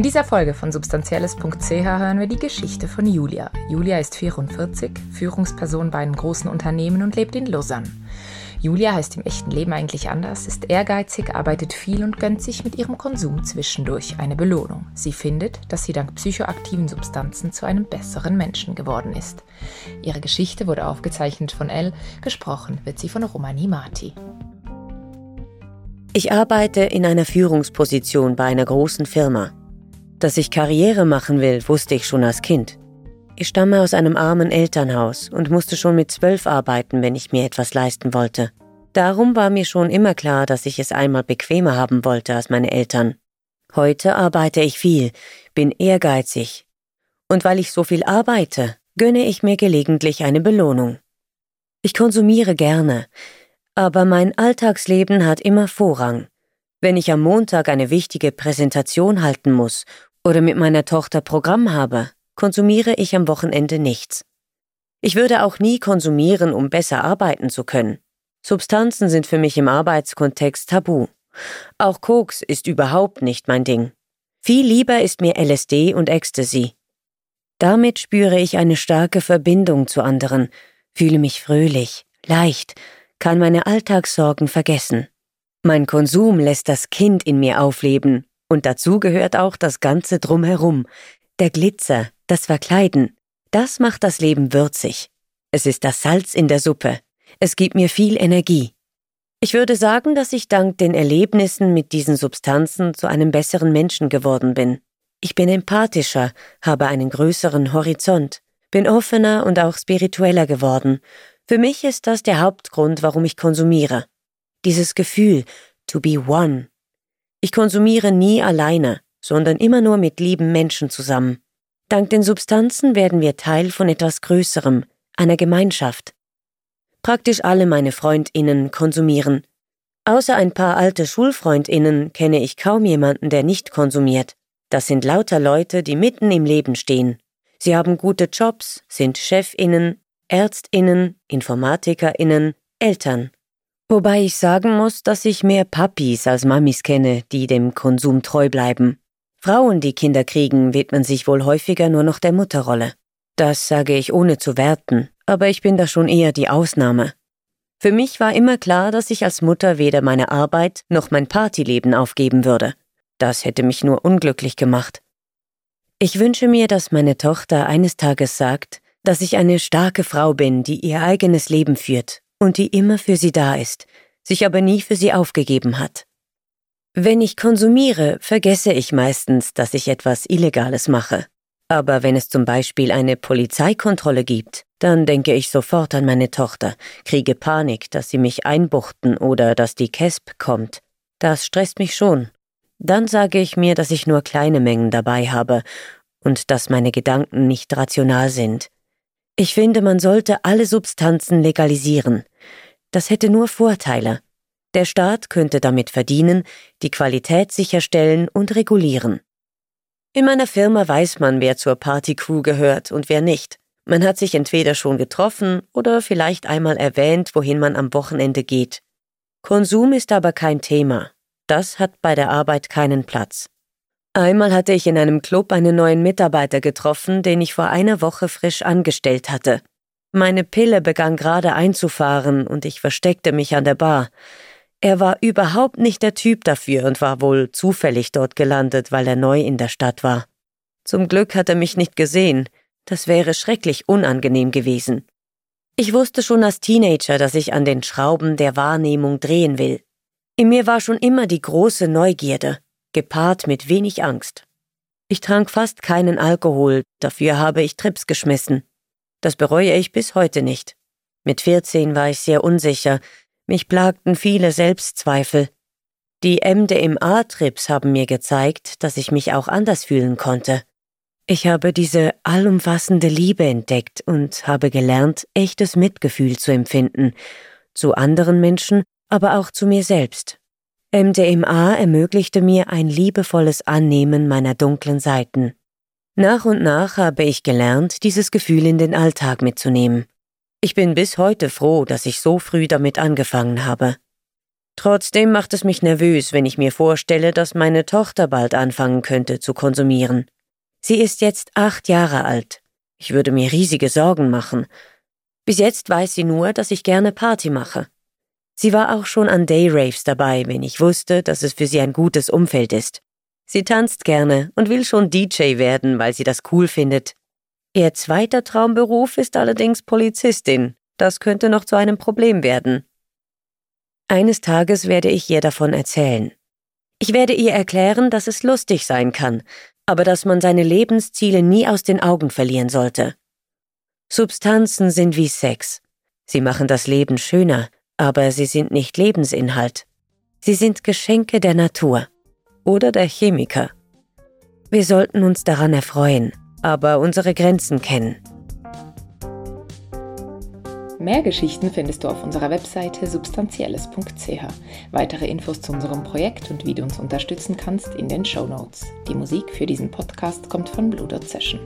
In dieser Folge von substanzielles.ch hören wir die Geschichte von Julia. Julia ist 44, Führungsperson bei einem großen Unternehmen und lebt in Lausanne. Julia heißt im echten Leben eigentlich anders, ist ehrgeizig, arbeitet viel und gönnt sich mit ihrem Konsum zwischendurch eine Belohnung. Sie findet, dass sie dank psychoaktiven Substanzen zu einem besseren Menschen geworden ist. Ihre Geschichte wurde aufgezeichnet von Elle, gesprochen wird sie von Romani Marti. Ich arbeite in einer Führungsposition bei einer großen Firma. Dass ich Karriere machen will, wusste ich schon als Kind. Ich stamme aus einem armen Elternhaus und musste schon mit zwölf arbeiten, wenn ich mir etwas leisten wollte. Darum war mir schon immer klar, dass ich es einmal bequemer haben wollte als meine Eltern. Heute arbeite ich viel, bin ehrgeizig. Und weil ich so viel arbeite, gönne ich mir gelegentlich eine Belohnung. Ich konsumiere gerne, aber mein Alltagsleben hat immer Vorrang. Wenn ich am Montag eine wichtige Präsentation halten muss oder mit meiner Tochter Programm habe, konsumiere ich am Wochenende nichts. Ich würde auch nie konsumieren, um besser arbeiten zu können. Substanzen sind für mich im Arbeitskontext tabu. Auch Koks ist überhaupt nicht mein Ding. Viel lieber ist mir LSD und Ecstasy. Damit spüre ich eine starke Verbindung zu anderen, fühle mich fröhlich, leicht, kann meine Alltagssorgen vergessen. Mein Konsum lässt das Kind in mir aufleben und dazu gehört auch das Ganze drumherum. Der Glitzer, das Verkleiden, das macht das Leben würzig. Es ist das Salz in der Suppe. Es gibt mir viel Energie. Ich würde sagen, dass ich dank den Erlebnissen mit diesen Substanzen zu einem besseren Menschen geworden bin. Ich bin empathischer, habe einen größeren Horizont, bin offener und auch spiritueller geworden. Für mich ist das der Hauptgrund, warum ich konsumiere. Dieses Gefühl, to be one, ich konsumiere nie alleine, sondern immer nur mit lieben Menschen zusammen. Dank den Substanzen werden wir Teil von etwas Größerem, einer Gemeinschaft. Praktisch alle meine Freundinnen konsumieren. Außer ein paar alte Schulfreundinnen kenne ich kaum jemanden, der nicht konsumiert. Das sind lauter Leute, die mitten im Leben stehen. Sie haben gute Jobs, sind Chefinnen, Ärztinnen, Informatikerinnen, Eltern. Wobei ich sagen muss, dass ich mehr Papis als Mamis kenne, die dem Konsum treu bleiben. Frauen, die Kinder kriegen, widmen sich wohl häufiger nur noch der Mutterrolle. Das sage ich ohne zu werten, aber ich bin da schon eher die Ausnahme. Für mich war immer klar, dass ich als Mutter weder meine Arbeit noch mein Partyleben aufgeben würde. Das hätte mich nur unglücklich gemacht. Ich wünsche mir, dass meine Tochter eines Tages sagt, dass ich eine starke Frau bin, die ihr eigenes Leben führt und die immer für sie da ist, sich aber nie für sie aufgegeben hat. Wenn ich konsumiere, vergesse ich meistens, dass ich etwas Illegales mache. Aber wenn es zum Beispiel eine Polizeikontrolle gibt, dann denke ich sofort an meine Tochter, kriege Panik, dass sie mich einbuchten oder dass die Kesp kommt. Das stresst mich schon. Dann sage ich mir, dass ich nur kleine Mengen dabei habe und dass meine Gedanken nicht rational sind. Ich finde, man sollte alle Substanzen legalisieren. Das hätte nur Vorteile. Der Staat könnte damit verdienen, die Qualität sicherstellen und regulieren. In meiner Firma weiß man, wer zur Partycrew gehört und wer nicht. Man hat sich entweder schon getroffen oder vielleicht einmal erwähnt, wohin man am Wochenende geht. Konsum ist aber kein Thema. Das hat bei der Arbeit keinen Platz. Einmal hatte ich in einem Club einen neuen Mitarbeiter getroffen, den ich vor einer Woche frisch angestellt hatte. Meine Pille begann gerade einzufahren und ich versteckte mich an der Bar. Er war überhaupt nicht der Typ dafür und war wohl zufällig dort gelandet, weil er neu in der Stadt war. Zum Glück hat er mich nicht gesehen. Das wäre schrecklich unangenehm gewesen. Ich wusste schon als Teenager, dass ich an den Schrauben der Wahrnehmung drehen will. In mir war schon immer die große Neugierde gepaart mit wenig Angst. Ich trank fast keinen Alkohol, dafür habe ich Trips geschmissen. Das bereue ich bis heute nicht. Mit 14 war ich sehr unsicher, mich plagten viele Selbstzweifel. Die MDMA-Trips haben mir gezeigt, dass ich mich auch anders fühlen konnte. Ich habe diese allumfassende Liebe entdeckt und habe gelernt, echtes Mitgefühl zu empfinden, zu anderen Menschen, aber auch zu mir selbst. MDMA ermöglichte mir ein liebevolles Annehmen meiner dunklen Seiten. Nach und nach habe ich gelernt, dieses Gefühl in den Alltag mitzunehmen. Ich bin bis heute froh, dass ich so früh damit angefangen habe. Trotzdem macht es mich nervös, wenn ich mir vorstelle, dass meine Tochter bald anfangen könnte zu konsumieren. Sie ist jetzt acht Jahre alt. Ich würde mir riesige Sorgen machen. Bis jetzt weiß sie nur, dass ich gerne Party mache. Sie war auch schon an Dayraves dabei, wenn ich wusste, dass es für sie ein gutes Umfeld ist. Sie tanzt gerne und will schon DJ werden, weil sie das cool findet. Ihr zweiter Traumberuf ist allerdings Polizistin. Das könnte noch zu einem Problem werden. Eines Tages werde ich ihr davon erzählen. Ich werde ihr erklären, dass es lustig sein kann, aber dass man seine Lebensziele nie aus den Augen verlieren sollte. Substanzen sind wie Sex. Sie machen das Leben schöner, aber sie sind nicht Lebensinhalt. Sie sind Geschenke der Natur oder der Chemiker. Wir sollten uns daran erfreuen, aber unsere Grenzen kennen. Mehr Geschichten findest du auf unserer Webseite substanzielles.ch. Weitere Infos zu unserem Projekt und wie du uns unterstützen kannst in den Show Notes. Die Musik für diesen Podcast kommt von Blue Dot Session.